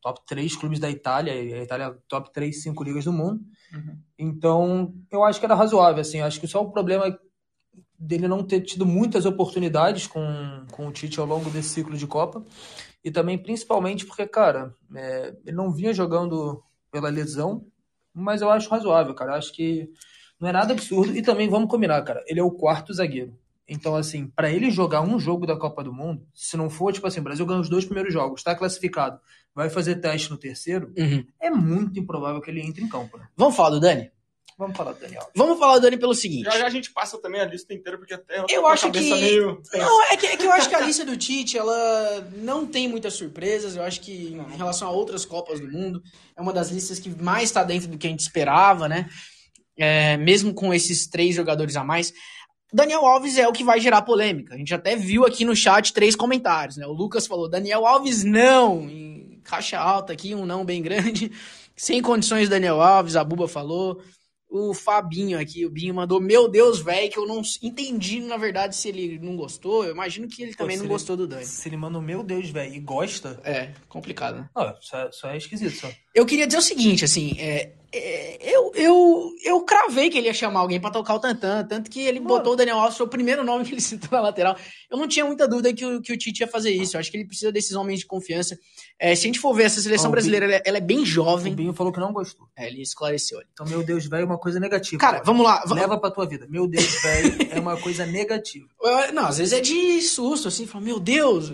top 3 clubes da Itália, e a Itália é top 3, 5 ligas do mundo. Uhum. Então, eu acho que era razoável, assim, acho que só o problema dele não ter tido muitas oportunidades com, com o Tite ao longo desse ciclo de Copa. E também, principalmente, porque, cara, é, ele não vinha jogando pela lesão, mas eu acho razoável, cara. Eu acho que não é nada absurdo. E também, vamos combinar, cara, ele é o quarto zagueiro. Então, assim, para ele jogar um jogo da Copa do Mundo, se não for, tipo assim, o Brasil ganha os dois primeiros jogos, está classificado, vai fazer teste no terceiro, Uhum. é muito improvável que ele entre em campo, né? Vamos falar do Dani? Vamos falar do Daniel. Vamos falar do Dani pelo seguinte. Já, já a gente passa também a lista inteira, porque até Eu acho cabeça que- meio... Não, é que, é que eu acho que a lista do Tite, ela não tem muitas surpresas. Eu acho que em relação a outras Copas do Mundo, é uma das listas que mais está dentro do que a gente esperava, né? É, mesmo com esses três jogadores a mais. Daniel Alves é o que vai gerar polêmica. A gente até viu aqui no chat três comentários, né? O Lucas falou, Daniel Alves não, em caixa alta aqui, um não bem grande. Sem condições, Daniel Alves, a Buba falou. O Fabinho aqui, o Binho mandou, meu Deus, velho, que eu não entendi, na verdade, se ele não gostou. Eu imagino que ele também se não ele- gostou do Dani. Se ele manda, meu Deus, velho, e gosta, É, complicado, né? ó, só, só é esquisito, só. Eu queria dizer o seguinte, assim, é, é, eu, eu, eu cravei que ele ia chamar alguém pra tocar o Tantan, tanto que ele botou o Daniel Alves, foi o primeiro nome que ele citou na lateral. Eu não tinha muita dúvida que o, que o Tite ia fazer isso. Eu acho que ele precisa desses homens de confiança. É, se a gente for ver essa seleção o brasileira, ela, é- ela é bem O jovem. Binho falou que não gostou. É, ele esclareceu. Então, meu Deus, velho, é uma coisa negativa. Cara, vamos lá. va- Leva pra tua vida. Meu Deus, velho, é uma coisa negativa. Eu- Não, às vezes é de susto, assim, fala, meu Deus.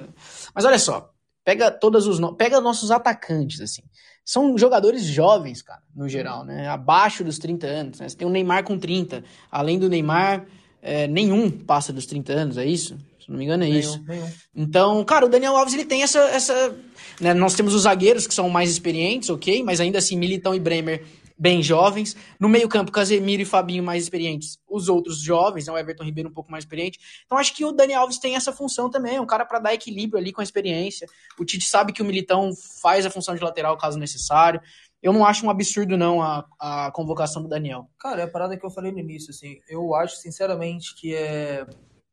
Mas olha só, pega todos os no- pega nossos atacantes, assim. São jogadores jovens, cara, no geral, né? Abaixo dos 30 anos. Né? Você tem o Neymar com 30. Além do Neymar, é, nenhum passa dos 30 anos, é isso? Se não me engano, é isso. Nenhum, nenhum. Então, cara, o Daniel Alves ele tem essa. essa né, Nós temos os zagueiros que são mais experientes, ok? Mas ainda assim, Militão e Bremer bem jovens. No meio-campo, Casemiro e Fabinho mais experientes. Os outros jovens, né? o Everton Ribeiro um pouco mais experiente. Então, acho que o Daniel Alves tem essa função também, um cara para dar equilíbrio ali com a experiência. O Tite sabe que o Militão faz a função de lateral caso necessário. Eu não acho um absurdo, não, a, a convocação do Daniel. Cara, é a parada que eu falei no início, assim. Eu acho, sinceramente, que é,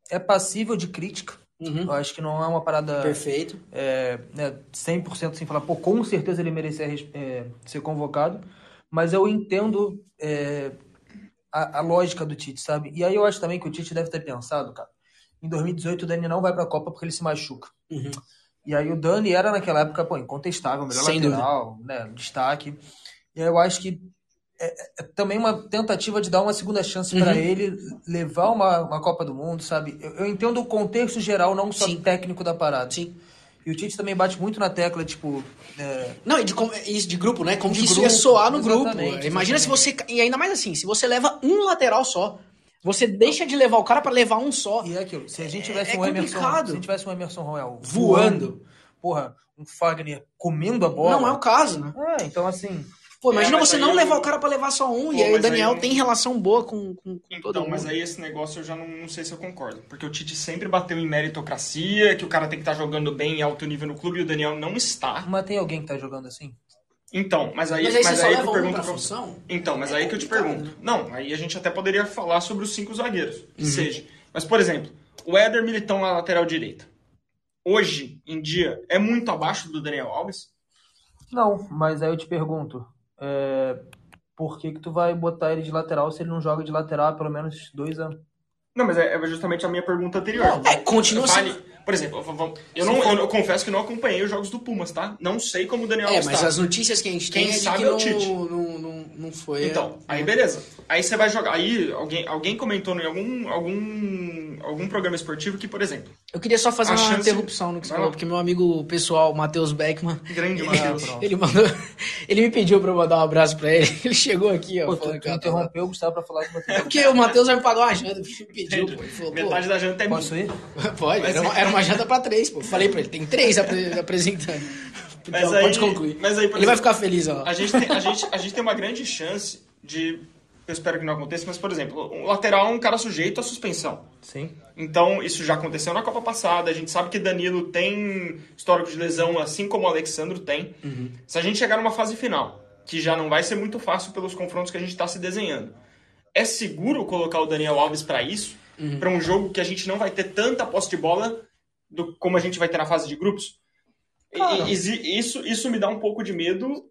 é passível de crítica. Eu acho que não é uma parada Perfeito. é, né, 100% sem falar, pô, com certeza ele merecia é, ser convocado, mas eu entendo é, a, a lógica do Tite, sabe? E aí eu acho também que o Tite deve ter pensado, cara, em 2018 o Dani não vai pra Copa porque ele se machuca. Uhum. E aí o Dani era naquela época, pô, incontestável, melhor Sem lateral, né, destaque. E aí eu acho que é, é- também uma tentativa de dar uma segunda chance Uhum. ele levar uma, uma Copa do Mundo, sabe? Eu, eu entendo o contexto geral, não só Sim. técnico da parada. Sim. E o Tite também bate muito na tecla, tipo. é, Não, e de, como- isso de grupo, né? Como De que isso grupo, ia soar no exatamente, grupo. Imagina se exatamente. você. E ainda mais assim, se você leva um lateral só. Você deixa de levar o cara pra levar um só. E é aquilo. Se a gente tivesse É- é um Emerson. complicado. Se a gente tivesse um Emerson Royal Voando. porra, um Fagner comendo a bola. Não é o caso, né? É, então assim. Pô, imagina É, você aí não eu- levar o cara pra levar só um. Pô, e aí o aí Daniel eu- tem relação boa com, com, com todo Então, mundo. mas aí esse negócio eu já não, não sei se eu concordo. Porque o Tite sempre bateu em meritocracia, que o cara tem que estar jogando bem em alto nível no clube e o Daniel não está. Mas tem alguém que tá jogando assim? Então, mas aí, Mas aí mas aí que eu pergunto pra pra função? Então, mas É aí que eu te complicado, pergunto. Não, aí a gente até poderia falar sobre os cinco zagueiros, que Uhum. seja. Mas, por exemplo, o Éder Militão na lateral direita. Hoje, em dia, é muito abaixo do Daniel Alves? Não, mas aí eu te pergunto. É, por que, que tu vai botar ele de lateral se ele não joga de lateral há pelo menos dois anos? Não, mas é é justamente a minha pergunta anterior. É, continua Vale- sendo. Por exemplo, eu, não, eu, eu confesso que não acompanhei os jogos do Pumas, tá? Não sei como o Daniel É, Alves mas as notícias que a gente tem Quem é de sabe que é o não, Tite. não, não, não foi. Então, é. aí beleza. Aí você vai jogar. Aí alguém, alguém comentou em algum, algum, algum programa esportivo que, por exemplo, Eu queria só fazer uma chance- interrupção no que você Vai falou, porque meu amigo pessoal, Matheus Beckman, grande ele, Matheus. ele mandou. Ele me pediu pra eu mandar um abraço pra ele. Ele chegou aqui, ó. Pô, tu, falando tu interrompeu o Gustavo pra falar do É Matheus. porque o Matheus vai me pagar uma janta, me pediu, pô. Ele falou, pô, Metade da janta é minha. Posso ir? pode, era uma, era uma janta pra três, pô. Falei pra ele, tem três apre- apresentando. Mas Então, aí- pode concluir. mas aí, ele vai exemplo, ficar feliz, ó. A gente, tem, a, gente, a gente tem uma grande chance de. Eu espero que não aconteça, mas, por exemplo, um lateral é um cara sujeito à suspensão. Sim. Então, isso já aconteceu na Copa passada. A gente sabe que Danilo tem histórico de lesão, assim como o Alexandro tem. Se a gente chegar numa fase final, que já não vai ser muito fácil pelos confrontos que a gente está se desenhando, é seguro colocar o Daniel Alves para isso? Para um jogo que a gente não vai ter tanta posse de bola do, como a gente vai ter na fase de grupos? E- Cara. e- exi- isso, isso me dá um pouco de medo.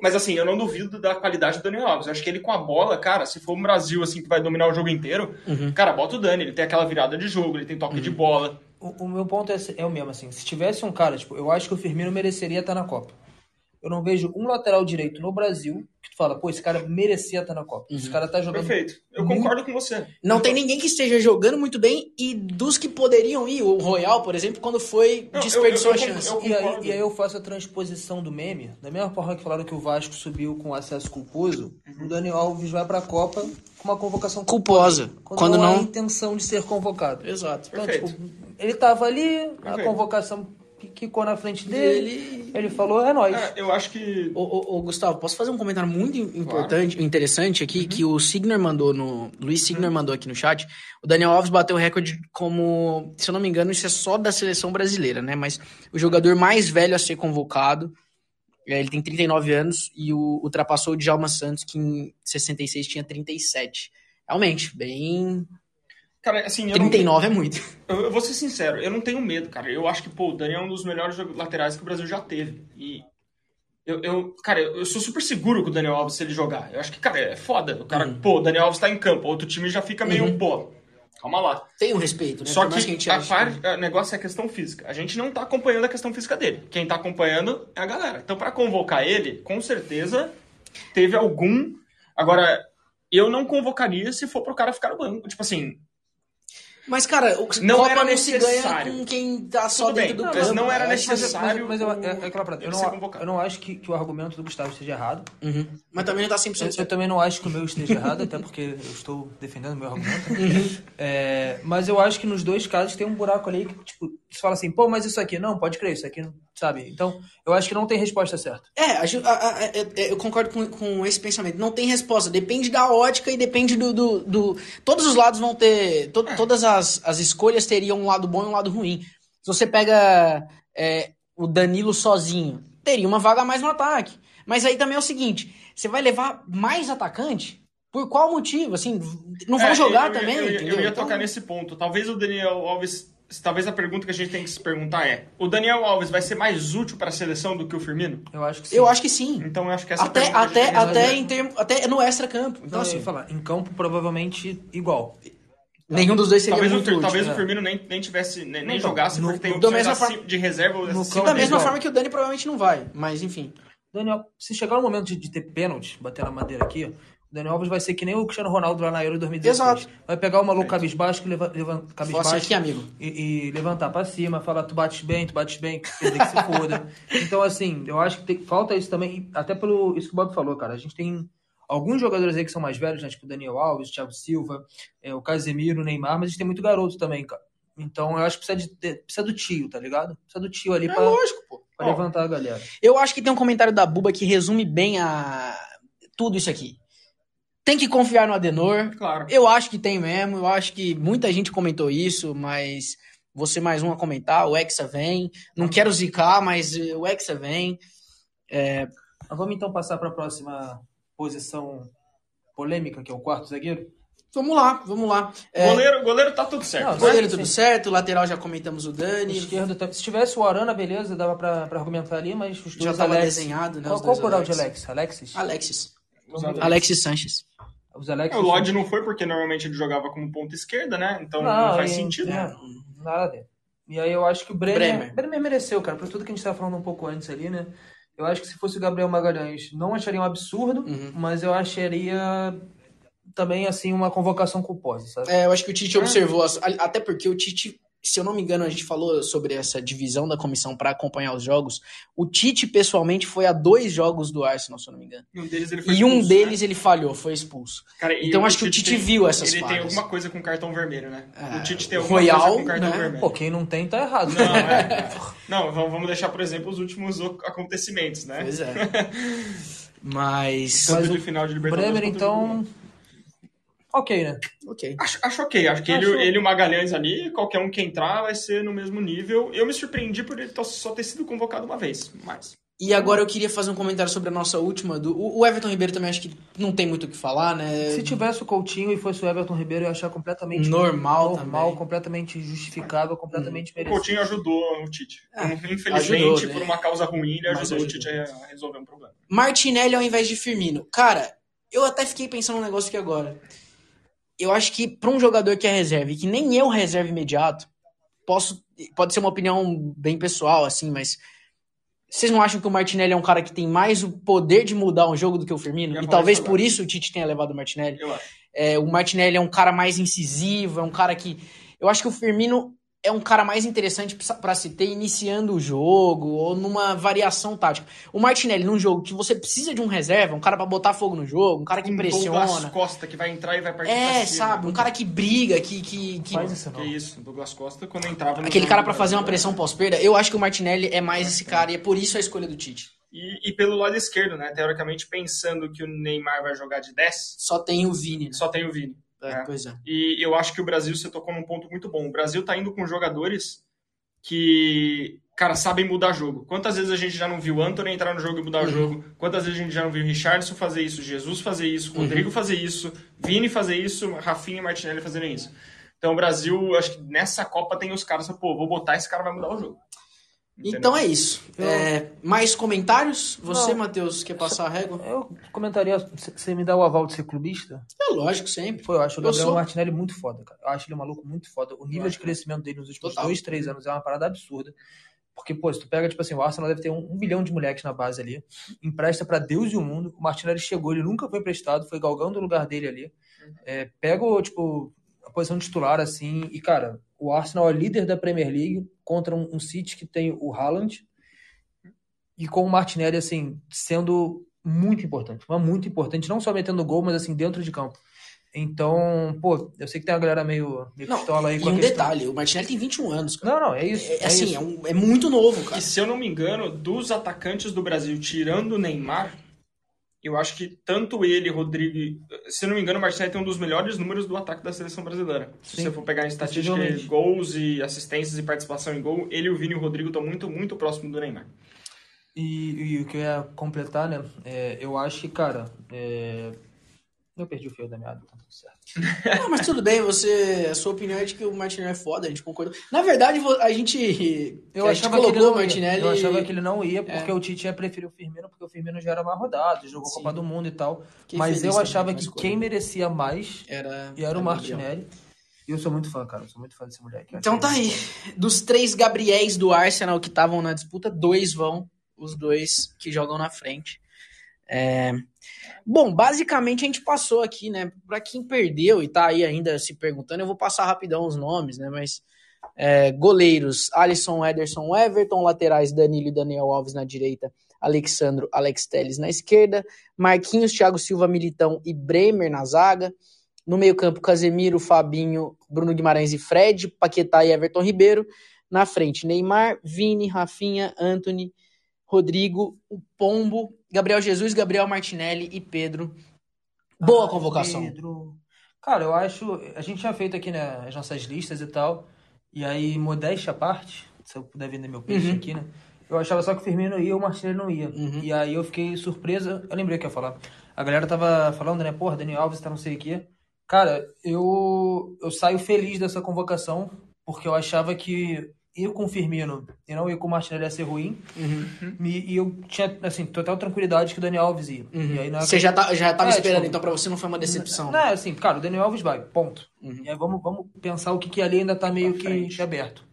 Mas assim, eu não duvido da qualidade do Daniel Alves. Eu acho que ele com a bola, cara, se for um Brasil assim que vai dominar o jogo inteiro, cara, bota o Dani, ele tem aquela virada de jogo, ele tem toque de bola. O, o meu ponto é, é o mesmo, assim. Se tivesse um cara, tipo, eu acho que o Firmino mereceria estar na Copa. Eu não vejo um lateral direito no Brasil que tu fala, pô, esse cara merecia estar na Copa. Esse cara tá jogando. Perfeito. Eu Muito- concordo com você. Não Então- tem ninguém que esteja jogando muito bem e dos que poderiam ir, o Royal, por exemplo, quando foi, Não, eu- desperdiçou eu- eu- a chance. eu- E aí, e aí eu faço a transposição do meme. Da mesma forma que falaram que o Vasco subiu com acesso culposo, Uhum. o Daniel Alves vai pra Copa com uma convocação Culposa. Quando, Quando não, há não. intenção de ser convocado. Exato. Então, Perfeito. tipo, ele tava ali, a Perfeito. convocação quicou na frente dele, Ele. ele falou, é nóis. É, eu acho que. Ô, ô, ô, Gustavo, posso fazer um comentário muito importante, interessante aqui, que o Signer mandou no. Luiz Signer mandou aqui no chat. O Daniel Alves bateu o recorde como. Se eu não me engano, isso é só da seleção brasileira, né? Mas o jogador mais velho a ser convocado. é, Ele tem 39 anos e o, ultrapassou o Djalma Santos, que em 66 tinha 37. Realmente, bem. Cara, assim, eu não, 39 é muito. eu, eu vou ser sincero, eu não tenho medo, cara. Eu acho que, pô, o Dani é um dos melhores laterais que o Brasil já teve. E Eu, eu, cara, eu sou super seguro com o Daniel Alves se ele jogar. Eu acho que, cara, é foda. O cara, Uhum. pô, o Daniel Alves tá em campo, outro time já fica meio, pô, calma lá. Tem um respeito, né? Só mais que, a a par, o negócio é a questão física. A gente não tá acompanhando a questão física dele. Quem tá acompanhando é a galera. Então, pra convocar ele, com certeza teve algum. Agora, eu não convocaria se for pro cara ficar no banco. Tipo assim, Mas, cara, o Não Copa era não se ganha necessário. com quem tá só Tudo dentro bem, do mas campo. não era né? Mas, mas, necessário mas eu, é, é aquela parada. Eu não, eu não acho que, que o argumento do Gustavo esteja errado. Uhum. Mas também não tá Eu, 100% eu certo. também não acho que o meu esteja errado, até porque eu estou defendendo meu argumento. Uhum. É, mas eu acho que nos dois casos tem um buraco ali que, tipo, você fala assim, pô, mas isso aqui, não, pode crer, isso aqui, não- sabe? Então, eu acho que não tem resposta certa. É, a a- a- a- é, eu concordo com, com esse pensamento. Não tem resposta. Depende da ótica e depende do. do, do- todos os lados vão ter. to- Todas as, as escolhas teriam um lado bom e um lado ruim. Se você pega é, o Danilo sozinho, teria uma vaga a mais no ataque. Mas aí também é o seguinte: você vai levar mais atacante? Por qual motivo? Assim, não vão É, jogar eu, eu, também? Eu, eu, entendeu? ia Então, tocar nesse ponto. Talvez o Daniel Alves. Talvez a pergunta que a gente tem que se perguntar é: o Daniel Alves vai ser mais útil para a seleção do que o Firmino? Eu acho que sim. Eu acho que sim. Então eu acho que essa Até, até, que até, fazer. em termo, até no extra-campo. Então, Então, assim, assim, falar, em campo, provavelmente igual. nenhum dos dois seria Talvez, o, muito Fir- útil. talvez o é. Firmino nem, nem tivesse nem, nem Então, jogasse no- porque tem da opções mesma forma- de reserva no campo Da mesma forma que o Dani provavelmente não vai, mas enfim. Daniel, se chegar o momento de, de ter pênalti, bater na madeira aqui, ó, o Daniel Alves vai ser que nem o Cristiano Ronaldo lá na Euro 2016. Exato. Vai pegar o maluco cabisbaixo, que leva, leva, cabisbaixo aqui, amigo. e, e levantar pra cima, falar tu bates bem, tu bates bem, perder que se foda. Então, assim, eu acho que tem- falta isso também, até pelo isso que o Bob falou, cara. A gente tem alguns jogadores aí que são mais velhos, né? Tipo o Daniel Alves, o Thiago Silva, é, o Casemiro, o Neymar, mas a gente tem muito garoto também, cara. Então, eu acho que precisa, de, de- precisa do tio, tá ligado? Precisa do tio ali É pra, lógico, pô. pra Ó, levantar a galera. Eu acho que tem um comentário da Buba que resume bem a tudo isso aqui. Tem que confiar no Adenor. Claro. Eu acho que tem mesmo. Eu acho que muita gente comentou isso, mas você mais um a comentar. O Hexa vem. Não quero zicar, mas eh, o Hexa vem. Mas vamos então passar para a próxima posição polêmica, que é o quarto zagueiro. Vamos lá, vamos lá. É, Goleiro, goleiro tá tudo certo. Não, né? goleiro sim. tudo certo, lateral já comentamos o Dani. Esquerdo, tá- se tivesse o Arana, beleza, dava para argumentar ali, mas os Já dois estava Alex. desenhado, né? Qual, os qual o plural de. Alex? Alexis? Alexis. Alexis Sanches. Os Alex. É, o Lodge não foi porque normalmente ele jogava como ponta esquerda, né? Então não, Não, faz e- sentido. é. Nada a ver. E aí eu acho que o Bremer, Bremer. Bremer. mereceu, cara, por tudo que a gente tava falando um pouco antes ali, né? Eu acho que se fosse o Gabriel Magalhães, não acharia um absurdo, Uhum. mas eu acharia também, assim, uma convocação culposa, sabe? É, eu acho que o Tite observou, as- a- até porque o Tite, se eu não me engano, a gente falou sobre essa divisão da comissão para acompanhar os jogos. O Tite, pessoalmente, foi a dois jogos do Arsenal, se eu não me engano. E um deles ele foi E um deles ele falhou, foi expulso. né? Cara, Então acho que o Tite tem- viu essas Ele tem falhas. alguma coisa com cartão vermelho, né? É, o Tite tem alguma Royal, coisa com cartão né? vermelho. Pô, quem não tem tá errado. Não, é. Não, vamos deixar, por exemplo, os últimos o- acontecimentos, né? Pois é. Mas. Tanto Mas de o final de Libertadores. Bremer, então. Ok, né? Ok. Acho, acho ok, acho que Acho- ele, ele e o Magalhães ali, qualquer um que entrar vai ser no mesmo nível. Eu me surpreendi por ele só ter sido convocado uma vez, mas... E agora eu queria fazer um comentário sobre a nossa última. Do... O o Everton Ribeiro também acho que não tem muito o que falar, né? Se tivesse o Coutinho e fosse o Everton Ribeiro, eu ia achar completamente Normal normal também. completamente justificável, completamente O merecido. Coutinho ajudou o Tite. Ah, Infelizmente, ajudou, né? por uma causa ruim, ele Mas ajudou, o ajudou. Tite a resolver um problema. Martinelli ao invés de Firmino. Cara, eu até fiquei pensando um negócio aqui agora. Eu acho que pra um jogador que é reserva e que nem eu reserva imediato, posso pode ser uma opinião bem pessoal assim, mas vocês não acham que o Martinelli é um cara que tem mais o poder de mudar um jogo do que o Firmino? E talvez isso por isso o Tite tenha levado o Martinelli. É, o Martinelli é um cara mais incisivo, é um cara que. Eu acho que o Firmino é um cara mais interessante pra- pra se ter iniciando o jogo ou numa variação tática. O Martinelli, num jogo que você precisa de um reserva, um cara pra botar fogo no jogo, um cara que Um Douglas pressiona. Costa que vai entrar e vai partir É, sabe? Um cara que briga, que. que, que- Faz isso Que não. isso, Douglas Costa quando entrava no aquele jogo cara do pra fazer uma pressão pós-perda. Eu acho que o Martinelli é mais esse cara e é por isso a escolha do Tite. E, e pelo lado esquerdo, né? Teoricamente, pensando que o Neymar vai jogar de 10, Só tem o Vini, né? só tem o Vini. É, É. Pois é. E eu acho que o Brasil, você tocou num ponto muito bom. O Brasil tá indo com jogadores que, cara, sabem mudar jogo. Quantas vezes a gente já não viu o Anthony entrar no jogo e mudar Uhum. o jogo? Quantas vezes a gente já não viu o Richardson fazer isso, Jesus fazer isso, Uhum. Rodrigo fazer isso, Vini fazer isso, Rafinha e Martinelli fazerem isso. Então o Brasil, acho que nessa Copa tem os caras, pô, vou botar esse cara vai mudar o jogo. Entendeu? Então é isso. Eu- É, mais comentários? Você, Não. Matheus, quer passar a régua? Eu comentaria, você me dá o aval de ser clubista? É lógico, sempre. Pô, eu acho o Eu Gabriel sou- Martinelli muito foda, cara. Eu acho ele um maluco muito foda. O nível de crescimento dele nos últimos Total. dois, três anos é uma parada absurda. Porque, pô, se tu pega, tipo assim, o Arsenal deve ter um, um bilhão de moleques na base ali. Empresta pra Deus e o mundo. O Martinelli chegou, ele nunca foi emprestado, foi galgando o lugar dele ali. É, pega, o, tipo, a posição de titular, assim. E, cara, o Arsenal é líder da Premier League contra um, um City que tem o Haaland. E com o Martinelli, assim, sendo muito importante. Mas muito importante. Não só metendo gol, mas, assim, dentro de campo. Então, pô, eu sei que tem uma galera meio, meio Não, pistola aí e com a um questão. detalhe, o Martinelli tem 21 anos, cara. Não, não, é isso. É, é assim, isso. é, um- é muito novo, cara. E se eu não me engano, dos atacantes do Brasil, tirando o Neymar, eu acho que tanto ele, Rodrigo. Se não me engano, o Martinelli tem um dos melhores números do ataque da seleção brasileira. Se Sim. você for pegar em estatística, gols e assistências e participação em gol, ele, o Vini e o Rodrigo estão muito, muito próximos do Neymar. E, e o que eu ia completar, né? é, eu acho que, cara. é, Eu perdi o fio da meada, tá tudo certo. Não, mas tudo bem, você. A sua opinião é de que o Martinelli é foda, a gente concordou. Na verdade, a gente. Eu a gente achava, que ele não o ia. Martinelli. eu achava que ele não ia, porque É. o Tite ia preferir o Firmino, porque o Firmino já era mais rodado, jogou Sim. Copa do Mundo e tal. Fiquei Mas eu achava que quem merecia mais Era, e era o. Martinelli. E eu sou muito fã, cara. Eu sou muito fã desse moleque. Então tá aí. Dos três Gabriéis do Arsenal que estavam na disputa, dois vão. Os dois que jogam na frente. É, Bom, basicamente a gente passou aqui, né? Pra quem perdeu e tá aí ainda se perguntando, eu vou passar rapidão os nomes, né? Mas é, goleiros: Alisson, Ederson, Everton, laterais Danilo e Daniel Alves na direita, Alexandro, Alex Telles na esquerda, Marquinhos, Thiago Silva, Militão e Bremer na zaga. No meio-campo, Casemiro, Fabinho, Bruno Guimarães e Fred, Paquetá e Everton Ribeiro. Na frente, Neymar, Vini, Rafinha, Anthony, Rodrigo, o Pombo, Gabriel Jesus, Gabriel Martinelli e Pedro. Boa Ai, convocação. Pedro. Cara, eu acho. A gente tinha feito aqui né, as nossas listas e tal. E aí, modéstia à parte, se eu puder vender meu peixe Uhum. aqui, né? Eu achava só que o Firmino ia e o Martinelli não ia. Uhum. E aí eu fiquei surpresa. Eu lembrei o que eu ia falar. A galera tava falando, né? Porra, Daniel Alves tá não sei o quê. Cara, eu, eu saio feliz dessa convocação, porque eu achava que ir com o Firmino e não ir com o Martinelli ia ser ruim. Uhum. E, e eu tinha, assim, total tranquilidade que o Daniel Alves ia. E aí, Você já, tá, já tava É, esperando, tipo, então pra você não foi uma decepção. não, assim, cara, o Daniel Alves vai, ponto. Uhum. E aí vamos, vamos pensar o que, que ali ainda tá meio que aberto.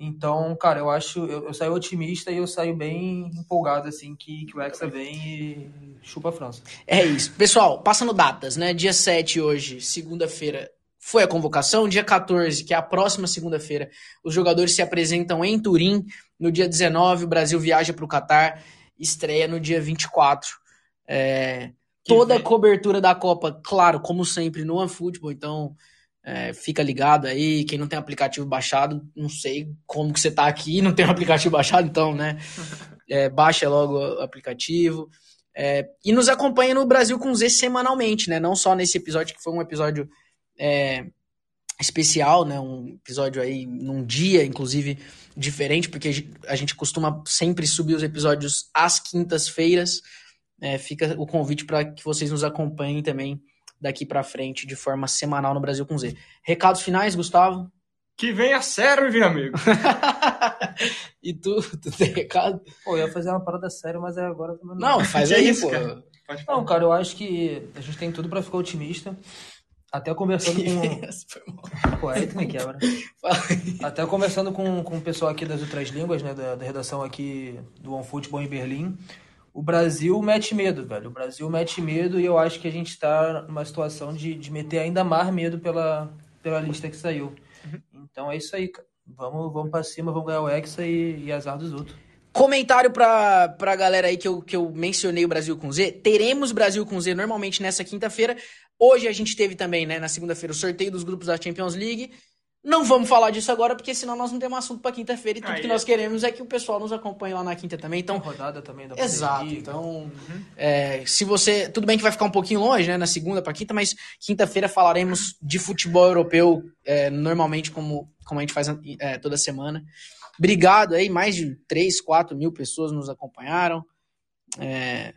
Então, cara, eu acho, eu, eu saio otimista e eu saio bem empolgado, assim, que, que o Hexa vem e chupa a França. É isso. Pessoal, passando datas, né? Dia 7 hoje, segunda-feira, foi a convocação. Dia 14, que é a próxima segunda-feira, os jogadores se apresentam em Turim. No dia 19, o Brasil viaja para o Catar, estreia no dia 24. É, toda a cobertura da Copa, claro, como sempre, no OneFootball, então é, fica ligado aí. Quem não tem aplicativo baixado, não sei como que você tá aqui não tem o aplicativo baixado, então, né? É, baixa logo o aplicativo. É, e nos acompanha no Brasil com Z semanalmente, né? Não só nesse episódio, que foi um episódio é, especial, né? Um episódio aí num dia, inclusive, diferente, porque a gente- costuma sempre subir os episódios às quintas-feiras. É, fica o convite para que vocês nos acompanhem também daqui para frente, de forma semanal no Brasil com Z. Recados finais, Gustavo? Que venha serve, amigo. e tu, tu tem recado? Pô, eu ia fazer uma parada séria, mas é agora também Não, faz Que aí, isso, pô. cara? Não, cara, eu acho que a gente tem tudo pra ficar otimista. Até conversando com. Pô, aí tu me quebra. Até conversando com, com o pessoal aqui das outras línguas, né, da, da redação aqui do OneFootball em Berlim, o Brasil mete medo, velho. O Brasil mete medo e eu acho que a gente tá numa situação de, de meter ainda mais medo pela, pela lista que saiu. Então é isso aí, cara. Vamos, vamos pra cima, vamos ganhar o Hexa e, e azar dos outros. Comentário pra, pra galera aí que eu, que eu mencionei o Brasil com Z. Teremos Brasil com Z normalmente nessa quinta-feira. Hoje a gente teve também, né, na segunda-feira, o sorteio dos grupos da Champions League. Não vamos falar disso agora, porque senão nós não temos assunto pra quinta-feira. E tudo que é. nós queremos é que o pessoal nos acompanhe lá na quinta também. Então, rodada também da Exato. Então, é, se você. Tudo bem que vai ficar um pouquinho longe, né? Na segunda para quinta, mas quinta-feira falaremos de futebol europeu, é, normalmente, como, como a gente faz é, toda semana. Obrigado aí, mais de 3, 4 mil pessoas nos acompanharam. É,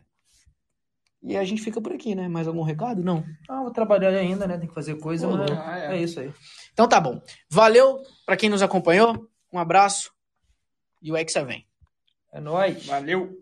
E a gente fica por aqui, né? Mais algum recado? Não. Ah, vou trabalhar ainda, né? Tem que fazer coisa, Pô, mas. Ah, é. é isso aí. Então tá bom. Valeu para quem nos acompanhou. Um abraço. e o Hexa vem. É nóis. Valeu!